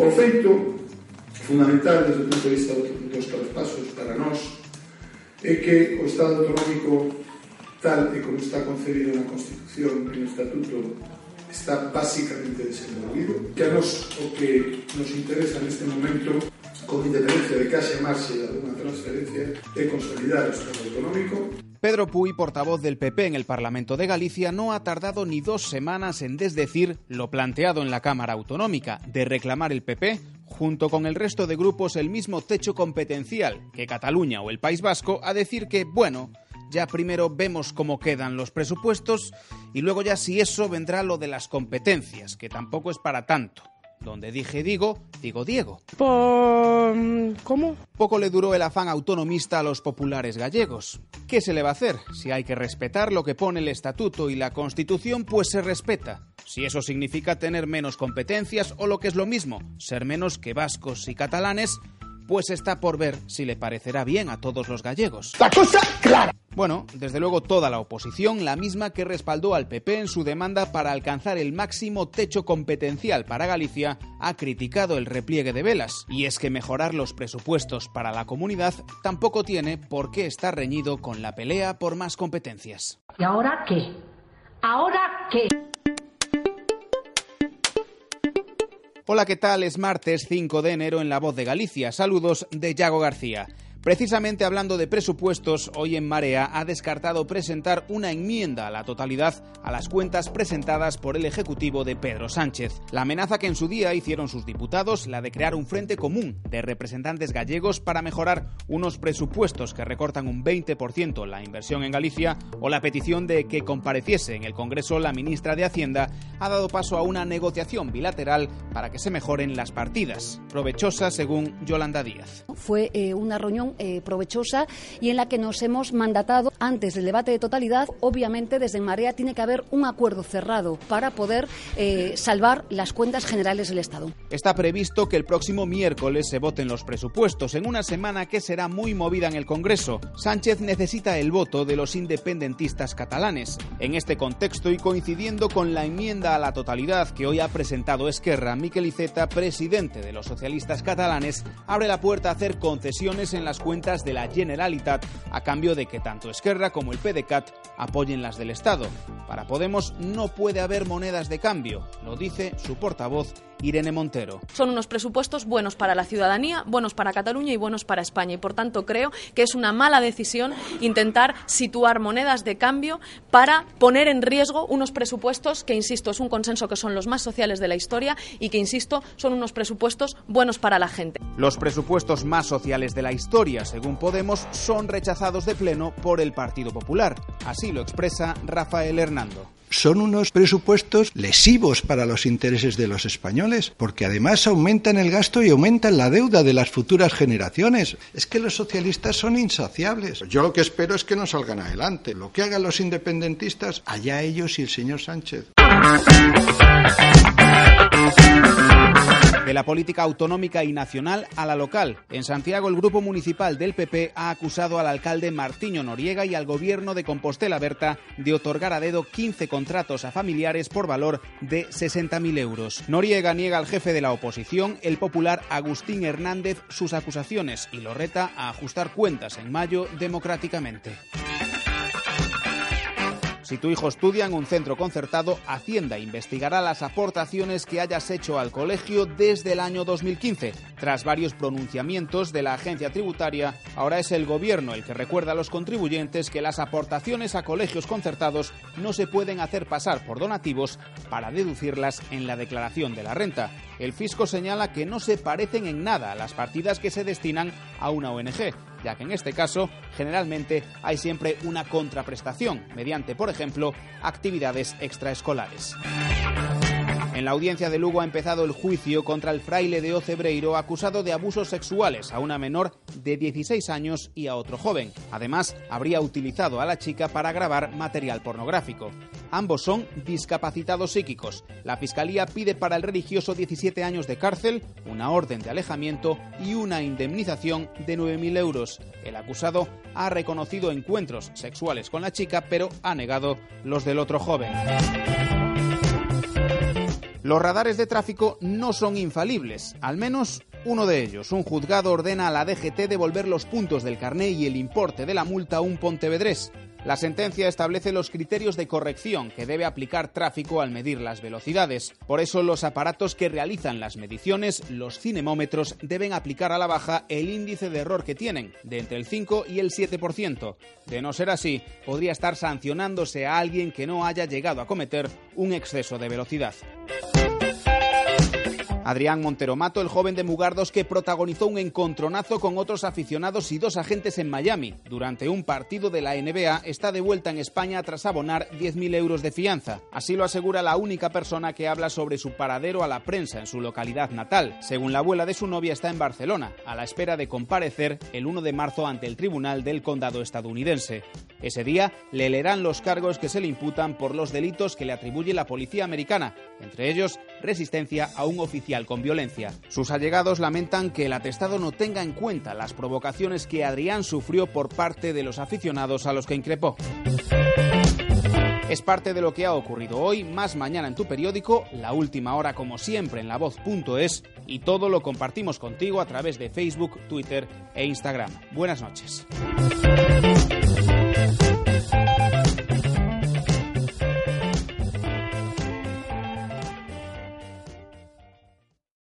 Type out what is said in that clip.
O feito fundamental desde o punto de vista dos traspasos para nós é que o Estado autonómico tal e como está concebido na Constitución e no Estatuto está básicamente desenvolvido que a nos o que nos interesa neste momento con independencia de que de alguna transferencia é consolidar o Estado autonómico Pedro Puy, portavoz del PP en el Parlamento de Galicia, no ha tardado ni dos semanas en desdecir lo planteado en la Cámara Autonómica, de reclamar el PP, junto con el resto de grupos, el mismo techo competencial que Cataluña o el País Vasco, a decir que, bueno, ya primero vemos cómo quedan los presupuestos y luego ya si eso vendrá lo de las competencias, que tampoco es para tanto. Donde dije digo, digo Diego. ¿Cómo? Poco le duró el afán autonomista a los populares gallegos. ¿Qué se le va a hacer? Si hay que respetar lo que pone el Estatuto y la Constitución, pues se respeta. Si eso significa tener menos competencias o lo que es lo mismo, ser menos que vascos y catalanes, pues está por ver si le parecerá bien a todos los gallegos. La cosa clara. Bueno, desde luego toda la oposición, la misma que respaldó al PP en su demanda para alcanzar el máximo techo competencial para Galicia, ha criticado el repliegue de velas. Y es que mejorar los presupuestos para la comunidad tampoco tiene por qué estar reñido con la pelea por más competencias. ¿Y ahora qué? ¿Ahora qué? Hola, ¿qué tal? Es martes 5 de enero en La Voz de Galicia. Saludos de Yago García. Precisamente hablando de presupuestos, hoy en Marea ha descartado presentar una enmienda a la totalidad a las cuentas presentadas por el Ejecutivo de Pedro Sánchez. La amenaza que en su día hicieron sus diputados, la de crear un frente común de representantes gallegos para mejorar unos presupuestos que recortan un 20% la inversión en Galicia, o la petición de que compareciese en el Congreso la ministra de Hacienda, ha dado paso a una negociación bilateral para que se mejoren las partidas. Provechosa, según Yolanda Díaz. Fue eh, una reunión eh, provechosa y en la que nos hemos mandatado antes del debate de totalidad. Obviamente, desde Marea tiene que haber un acuerdo cerrado para poder eh, salvar las cuentas generales del Estado. Está previsto que el próximo miércoles se voten los presupuestos, en una semana que será muy movida en el Congreso. Sánchez necesita el voto de los independentistas catalanes. En este contexto y coincidiendo con la enmienda a la totalidad que hoy ha presentado Esquerra, Miquel Iceta, presidente de los socialistas catalanes, abre la puerta a hacer concesiones en las cuentas de la Generalitat a cambio de que tanto Esquerra como el PDCAT apoyen las del Estado. Para Podemos no puede haber monedas de cambio, lo dice su portavoz Irene Montero. Son unos presupuestos buenos para la ciudadanía, buenos para Cataluña y buenos para España. Y por tanto creo que es una mala decisión intentar situar monedas de cambio para poner en riesgo unos presupuestos que, insisto, es un consenso que son los más sociales de la historia y que, insisto, son unos presupuestos buenos para la gente. Los presupuestos más sociales de la historia, según Podemos, son rechazados de pleno por el Partido Popular. Así lo expresa Rafael Hernando son unos presupuestos lesivos para los intereses de los españoles, porque además aumentan el gasto y aumentan la deuda de las futuras generaciones. Es que los socialistas son insaciables. Yo lo que espero es que no salgan adelante. Lo que hagan los independentistas, allá ellos y el señor Sánchez. De la política autonómica y nacional a la local. En Santiago, el grupo municipal del PP ha acusado al alcalde Martiño Noriega y al gobierno de Compostela Berta de otorgar a dedo 15 contratos a familiares por valor de 60.000 euros. Noriega niega al jefe de la oposición, el popular Agustín Hernández, sus acusaciones y lo reta a ajustar cuentas en mayo democráticamente. Si tu hijo estudia en un centro concertado, Hacienda investigará las aportaciones que hayas hecho al colegio desde el año 2015. Tras varios pronunciamientos de la agencia tributaria, ahora es el gobierno el que recuerda a los contribuyentes que las aportaciones a colegios concertados no se pueden hacer pasar por donativos para deducirlas en la declaración de la renta. El fisco señala que no se parecen en nada a las partidas que se destinan a una ONG ya que en este caso generalmente hay siempre una contraprestación, mediante, por ejemplo, actividades extraescolares. En la audiencia de Lugo ha empezado el juicio contra el fraile de Ocebreiro acusado de abusos sexuales a una menor de 16 años y a otro joven. Además, habría utilizado a la chica para grabar material pornográfico. Ambos son discapacitados psíquicos. La Fiscalía pide para el religioso 17 años de cárcel, una orden de alejamiento y una indemnización de 9.000 euros. El acusado ha reconocido encuentros sexuales con la chica, pero ha negado los del otro joven. Los radares de tráfico no son infalibles, al menos uno de ellos. Un juzgado ordena a la DGT devolver los puntos del carné y el importe de la multa a un pontevedrés. La sentencia establece los criterios de corrección que debe aplicar tráfico al medir las velocidades. Por eso los aparatos que realizan las mediciones, los cinemómetros, deben aplicar a la baja el índice de error que tienen, de entre el 5 y el 7%. De no ser así, podría estar sancionándose a alguien que no haya llegado a cometer un exceso de velocidad. Adrián Montero Mato, el joven de Mugardos que protagonizó un encontronazo con otros aficionados y dos agentes en Miami durante un partido de la NBA, está de vuelta en España tras abonar 10.000 euros de fianza. Así lo asegura la única persona que habla sobre su paradero a la prensa en su localidad natal. Según la abuela de su novia, está en Barcelona, a la espera de comparecer el 1 de marzo ante el Tribunal del Condado estadounidense. Ese día le leerán los cargos que se le imputan por los delitos que le atribuye la policía americana, entre ellos resistencia a un oficial con violencia. Sus allegados lamentan que el atestado no tenga en cuenta las provocaciones que Adrián sufrió por parte de los aficionados a los que increpó. Es parte de lo que ha ocurrido hoy, más mañana en tu periódico, la última hora como siempre en la voz.es y todo lo compartimos contigo a través de Facebook, Twitter e Instagram. Buenas noches.